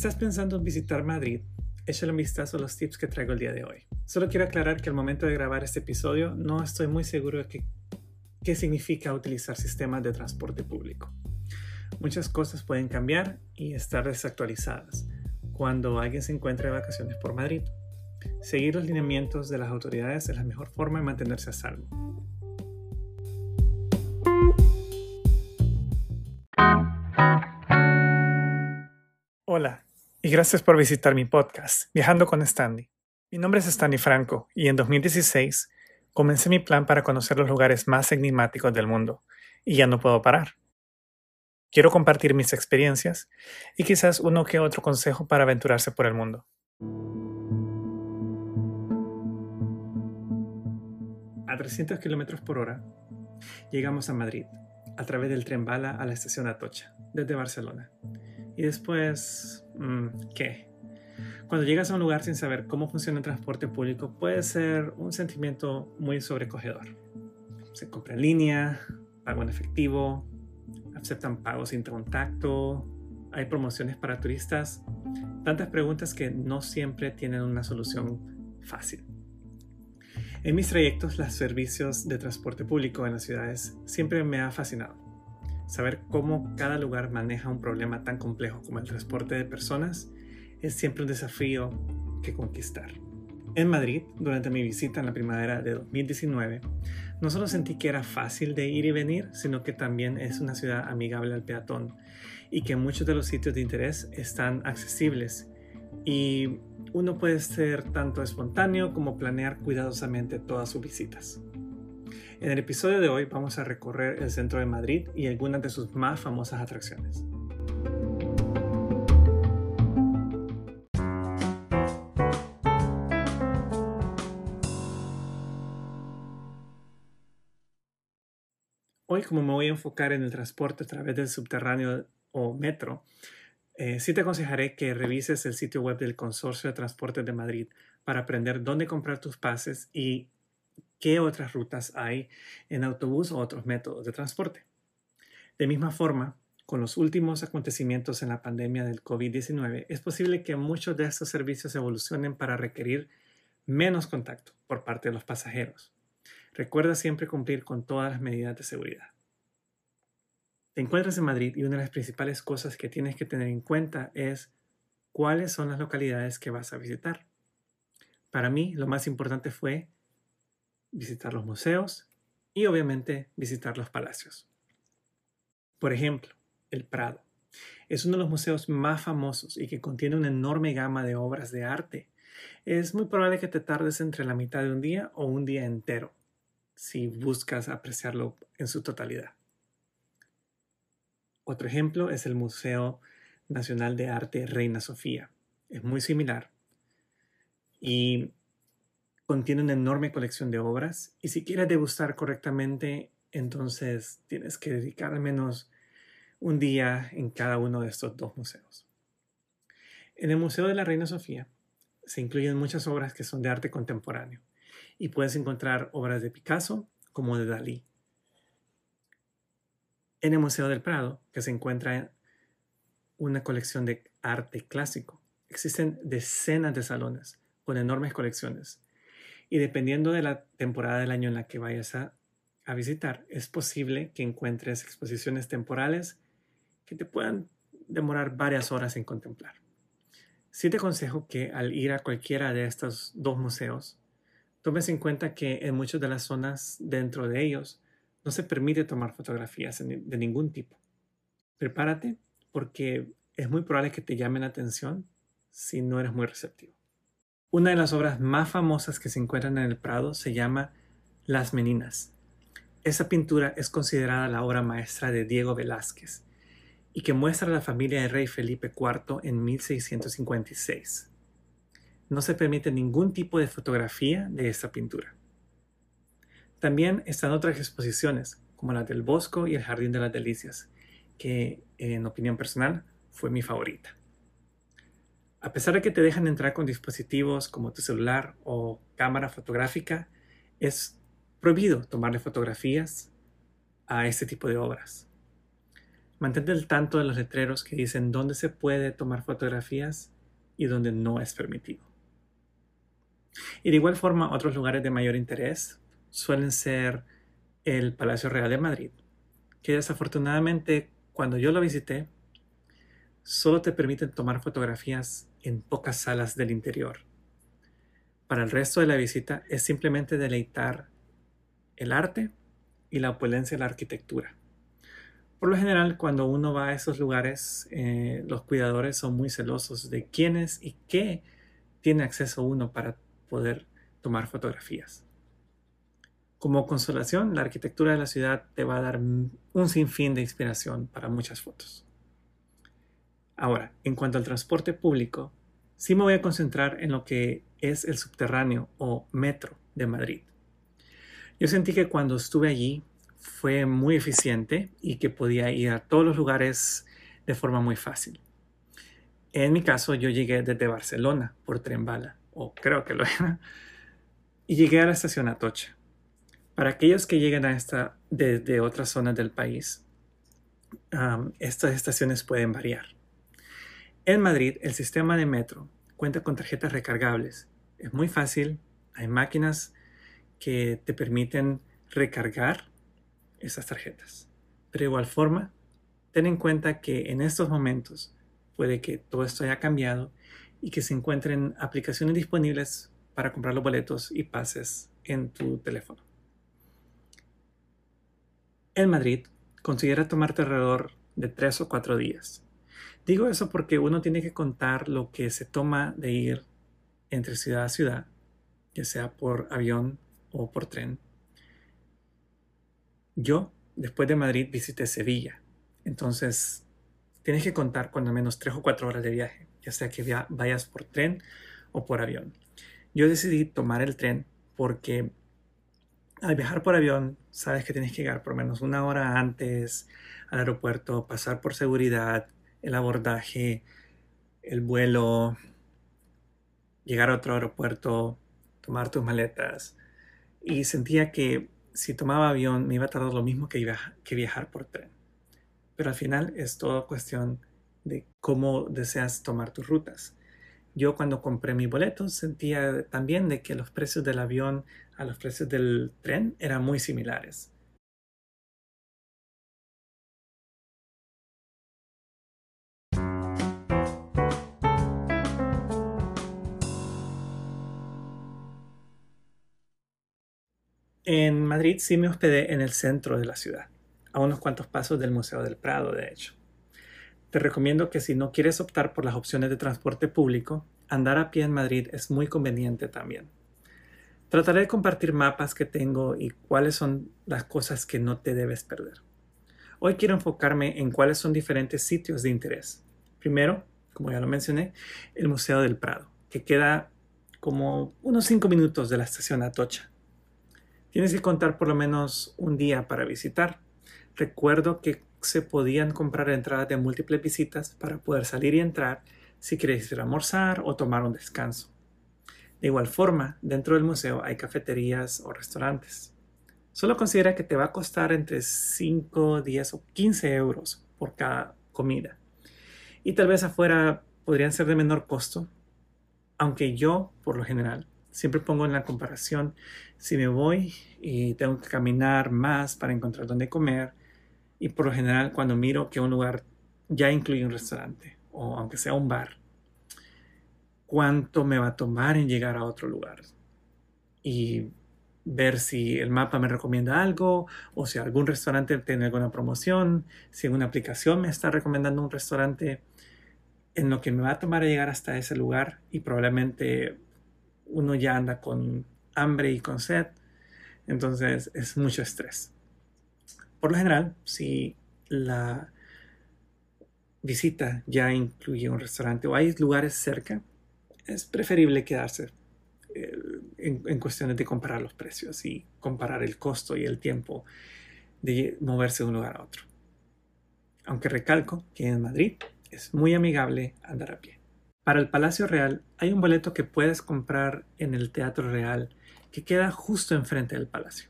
Estás pensando en visitar Madrid, échale un vistazo a los tips que traigo el día de hoy. Solo quiero aclarar que al momento de grabar este episodio no estoy muy seguro de qué significa utilizar sistemas de transporte público. Muchas cosas pueden cambiar y estar desactualizadas cuando alguien se encuentre de vacaciones por Madrid. Seguir los lineamientos de las autoridades es la mejor forma de mantenerse a salvo. Gracias por visitar mi podcast, Viajando con Stanley. Mi nombre es Stanley Franco y en 2016 comencé mi plan para conocer los lugares más enigmáticos del mundo, y ya no puedo parar. Quiero compartir mis experiencias y quizás uno que otro consejo para aventurarse por el mundo. A 300 km por hora, llegamos a Madrid a través del tren bala a la estación Atocha, desde Barcelona. Y después, mm, ¿qué? Cuando llegas a un lugar sin saber cómo funciona el transporte público, puede ser un sentimiento muy sobrecogedor. Se compra en línea, pago en efectivo, aceptan pagos sin contacto, hay promociones para turistas, tantas preguntas que no siempre tienen una solución fácil. En mis trayectos, los servicios de transporte público en las ciudades siempre me ha fascinado. Saber cómo cada lugar maneja un problema tan complejo como el transporte de personas es siempre un desafío que conquistar. En Madrid, durante mi visita en la primavera de 2019, no solo sentí que era fácil de ir y venir, sino que también es una ciudad amigable al peatón y que muchos de los sitios de interés están accesibles y uno puede ser tanto espontáneo como planear cuidadosamente todas sus visitas. En el episodio de hoy vamos a recorrer el centro de Madrid y algunas de sus más famosas atracciones. Hoy, como me voy a enfocar en el transporte a través del subterráneo o metro, eh, sí te aconsejaré que revises el sitio web del Consorcio de Transportes de Madrid para aprender dónde comprar tus pases y qué otras rutas hay en autobús o otros métodos de transporte. De misma forma, con los últimos acontecimientos en la pandemia del COVID-19, es posible que muchos de estos servicios evolucionen para requerir menos contacto por parte de los pasajeros. Recuerda siempre cumplir con todas las medidas de seguridad. Te encuentras en Madrid y una de las principales cosas que tienes que tener en cuenta es cuáles son las localidades que vas a visitar. Para mí, lo más importante fue visitar los museos y obviamente visitar los palacios. Por ejemplo, el Prado. Es uno de los museos más famosos y que contiene una enorme gama de obras de arte. Es muy probable que te tardes entre la mitad de un día o un día entero si buscas apreciarlo en su totalidad. Otro ejemplo es el Museo Nacional de Arte Reina Sofía. Es muy similar y contiene una enorme colección de obras y si quieres degustar correctamente, entonces tienes que dedicar al menos un día en cada uno de estos dos museos. En el Museo de la Reina Sofía se incluyen muchas obras que son de arte contemporáneo y puedes encontrar obras de Picasso como de Dalí. En el Museo del Prado, que se encuentra una colección de arte clásico, existen decenas de salones con enormes colecciones y dependiendo de la temporada del año en la que vayas a, visitar, es posible que encuentres exposiciones temporales que te puedan demorar varias horas en contemplar. Sí te aconsejo que al ir a cualquiera de estos dos museos, tomes en cuenta que en muchas de las zonas dentro de ellos no se permite tomar fotografías de ningún tipo. Prepárate porque es muy probable que te llamen la atención si no eres muy receptivo. Una de las obras más famosas que se encuentran en el Prado se llama Las Meninas. Esa pintura es considerada la obra maestra de Diego Velázquez y que muestra a la familia de rey Felipe IV en 1656. No se permite ningún tipo de fotografía de esta pintura. También están otras exposiciones, como la del Bosco y el Jardín de las Delicias, que en opinión personal fue mi favorita. A pesar de que te dejan entrar con dispositivos como tu celular o cámara fotográfica, es prohibido tomarle fotografías a este tipo de obras. Mantente al tanto de los letreros que dicen dónde se puede tomar fotografías y dónde no es permitido. Y de igual forma, otros lugares de mayor interés suelen ser el Palacio Real de Madrid, que desafortunadamente cuando yo lo visité, solo te permiten tomar fotografías en pocas salas del interior. Para el resto de la visita es simplemente deleitar el arte y la opulencia de la arquitectura. Por lo general, cuando uno va a esos lugares, eh, los cuidadores son muy celosos de quiénes y qué tiene acceso uno para poder tomar fotografías. Como consolación, la arquitectura de la ciudad te va a dar un sinfín de inspiración para muchas fotos. Ahora, en cuanto al transporte público, sí me voy a concentrar en lo que es el subterráneo o metro de Madrid. Yo sentí que cuando estuve allí fue muy eficiente y que podía ir a todos los lugares de forma muy fácil. En mi caso, yo llegué desde Barcelona por tren bala, o creo que lo era, y llegué a la estación Atocha. Para aquellos que lleguen a esta desde otras zonas del país, estas estaciones pueden variar. En Madrid, el sistema de metro cuenta con tarjetas recargables. Es muy fácil, hay máquinas que te permiten recargar esas tarjetas. Pero de igual forma, ten en cuenta que en estos momentos puede que todo esto haya cambiado y que se encuentren aplicaciones disponibles para comprar los boletos y pases en tu teléfono. En Madrid, considera tomarte alrededor de tres o cuatro días. Digo eso porque uno tiene que contar lo que se toma de ir entre ciudad a ciudad, ya sea por avión o por tren. Yo, después de Madrid, visité Sevilla. Entonces, tienes que contar con al menos tres o cuatro horas de viaje, ya sea que vayas por tren o por avión. Yo decidí tomar el tren porque al viajar por avión, sabes que tienes que llegar por menos una hora antes al aeropuerto, pasar por seguridad, el abordaje, el vuelo, llegar a otro aeropuerto, tomar tus maletas. Y sentía que si tomaba avión me iba a tardar lo mismo que, que viajar por tren. Pero al final es todo cuestión de cómo deseas tomar tus rutas. Yo cuando compré mi boleto sentía también de que los precios del avión a los precios del tren eran muy similares. En Madrid sí me hospedé en el centro de la ciudad, a unos cuantos pasos del Museo del Prado, de hecho. Te recomiendo que si no quieres optar por las opciones de transporte público, andar a pie en Madrid es muy conveniente también. Trataré de compartir mapas que tengo y cuáles son las cosas que no te debes perder. Hoy quiero enfocarme en cuáles son diferentes sitios de interés. Primero, como ya lo mencioné, el Museo del Prado, que queda como unos 5 minutos de la estación Atocha. Tienes que contar por lo menos un día para visitar. Recuerdo que se podían comprar entradas de múltiples visitas para poder salir y entrar si quieres ir a almorzar o tomar un descanso. De igual forma, dentro del museo hay cafeterías o restaurantes. Solo considera que te va a costar entre 5, 10 o 15 euros por cada comida. Y tal vez afuera podrían ser de menor costo, aunque yo, por lo general, siempre pongo en la comparación si me voy y tengo que caminar más para encontrar dónde comer. Y por lo general cuando miro que un lugar ya incluye un restaurante o aunque sea un bar, cuánto me va a tomar en llegar a otro lugar y ver si el mapa me recomienda algo o si algún restaurante tiene alguna promoción, si una aplicación me está recomendando un restaurante en lo que me va a tomar a llegar hasta ese lugar y probablemente uno ya anda con hambre y con sed, entonces es mucho estrés. Por lo general, si la visita ya incluye un restaurante o hay lugares cerca, es preferible quedarse eh, en, cuestiones de comparar los precios y comparar el costo y el tiempo de moverse de un lugar a otro. Aunque recalco que en Madrid es muy amigable andar a pie. Para el Palacio Real hay un boleto que puedes comprar en el Teatro Real que queda justo enfrente del palacio.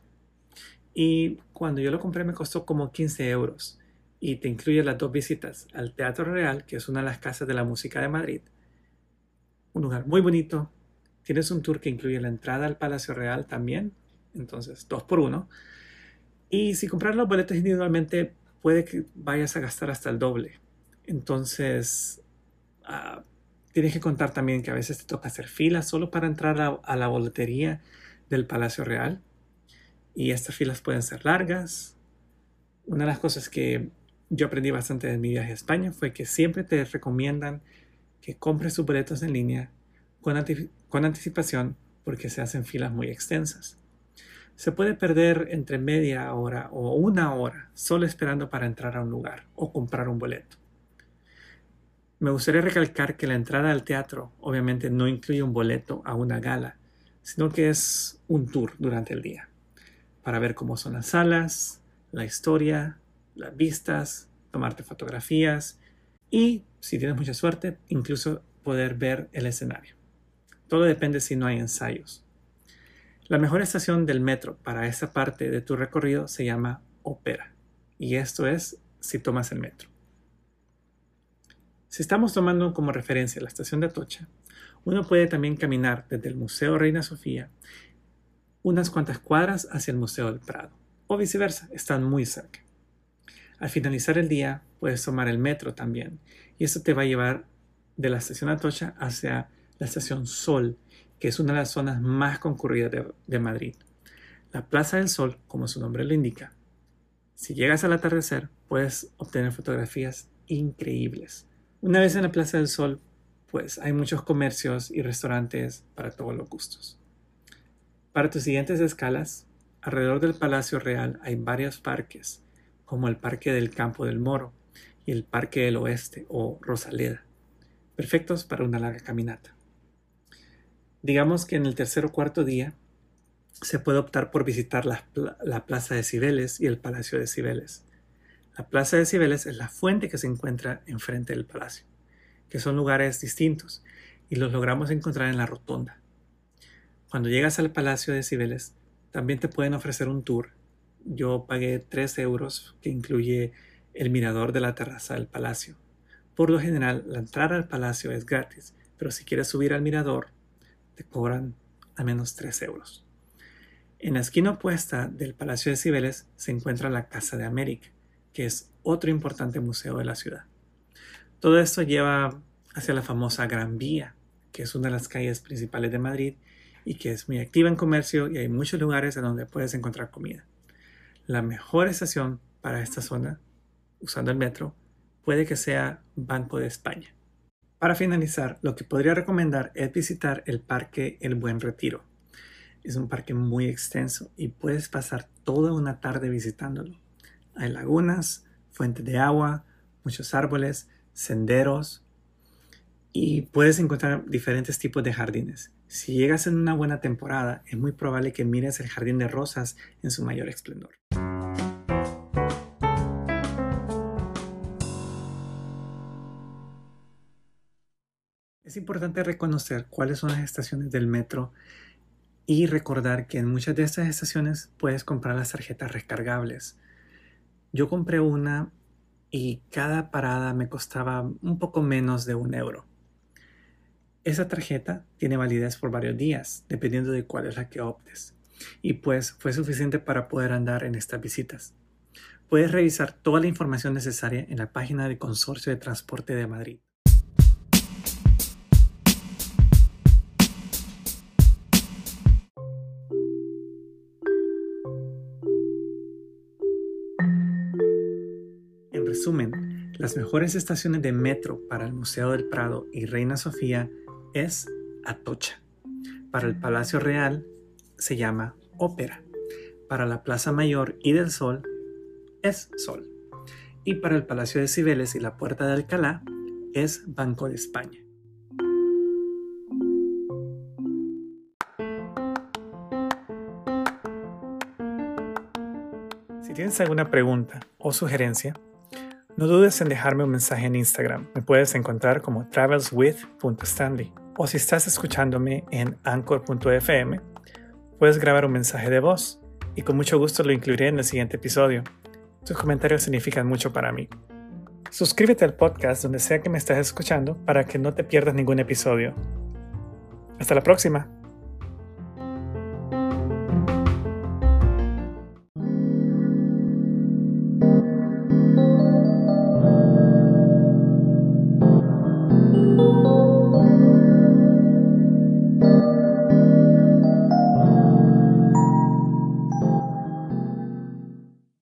Y cuando yo lo compré me costó como 15 euros. y te incluye las dos visitas al Teatro Real, que es una de las casas de la música de Madrid. Un lugar muy bonito. Tienes un tour que incluye la entrada al Palacio Real también, entonces dos por uno. Y si compras los boletos individualmente, puede que vayas a gastar hasta el doble. Entonces, uh, tienes que contar también que a veces te toca hacer filas solo para entrar a, la boletería del Palacio Real. Y estas filas pueden ser largas. Una de las cosas que yo aprendí bastante de mi viaje a España fue que siempre te recomiendan que compres tus boletos en línea con, con anticipación porque se hacen filas muy extensas. Se puede perder entre media hora o una hora solo esperando para entrar a un lugar o comprar un boleto. Me gustaría recalcar que la entrada al teatro obviamente no incluye un boleto a una gala, sino que es un tour durante el día para ver cómo son las salas, la historia, las vistas, tomarte fotografías y, si tienes mucha suerte, incluso poder ver el escenario. Todo depende si no hay ensayos. La mejor estación del metro para esa parte de tu recorrido se llama Ópera, y esto es si tomas el metro. Si estamos tomando como referencia la estación de Atocha, uno puede también caminar desde el Museo Reina Sofía unas cuantas cuadras hacia el Museo del Prado, o viceversa, están muy cerca. Al finalizar el día, puedes tomar el metro también, y esto te va a llevar de la estación Atocha hacia la estación Sol, que es una de las zonas más concurridas de, de Madrid. La Plaza del Sol, como su nombre lo indica. Si llegas al atardecer, puedes obtener fotografías increíbles. Una vez en la Plaza del Sol, pues hay muchos comercios y restaurantes para todos los gustos. Para tus siguientes escalas, alrededor del Palacio Real hay varios parques como el Parque del Campo del Moro y el Parque del Oeste o Rosaleda, perfectos para una larga caminata. Digamos que en el tercer o cuarto día se puede optar por visitar la, la, Plaza de Cibeles y el Palacio de Cibeles. La Plaza de Cibeles es la fuente que se encuentra enfrente del palacio, que son lugares distintos y los logramos encontrar en la rotonda. Cuando llegas al Palacio de Cibeles, también te pueden ofrecer un tour yo pagué 3 euros que incluye el mirador de la terraza del palacio. Por lo general, la entrada al palacio es gratis, pero si quieres subir al mirador, te cobran al menos 3 euros. En la esquina opuesta del Palacio de Cibeles se encuentra la Casa de América, que es otro importante museo de la ciudad. Todo esto lleva hacia la famosa Gran Vía, que es una de las calles principales de Madrid y que es muy activa en comercio y hay muchos lugares en donde puedes encontrar comida. La mejor estación para esta zona, usando el metro, puede que sea Banco de España. Para finalizar, lo que podría recomendar es visitar el Parque El Buen Retiro. Es un parque muy extenso y puedes pasar toda una tarde visitándolo. Hay lagunas, fuentes de agua, muchos árboles, senderos y puedes encontrar diferentes tipos de jardines. Si llegas en una buena temporada, es muy probable que mires el jardín de rosas en su mayor esplendor. Es importante reconocer cuáles son las estaciones del metro y recordar que en muchas de estas estaciones puedes comprar las tarjetas recargables. Yo compré una y cada parada me costaba un poco menos de un euro. Esa tarjeta tiene validez por varios días, dependiendo de cuál es la que optes. Y pues fue suficiente para poder andar en estas visitas. Puedes revisar toda la información necesaria en la página del Consorcio de Transporte de Madrid. Las mejores estaciones de metro para el Museo del Prado y Reina Sofía es Atocha. Para el Palacio Real se llama Ópera. Para la Plaza Mayor y del Sol es Sol. Y para el Palacio de Cibeles y la Puerta de Alcalá es Banco de España. Si tienes alguna pregunta o sugerencia, no dudes en dejarme un mensaje en Instagram. Me puedes encontrar como travelswith.stanley. O si estás escuchándome en anchor.fm, puedes grabar un mensaje de voz y con mucho gusto lo incluiré en el siguiente episodio. Tus comentarios significan mucho para mí. Suscríbete al podcast donde sea que me estés escuchando para que no te pierdas ningún episodio. Hasta la próxima.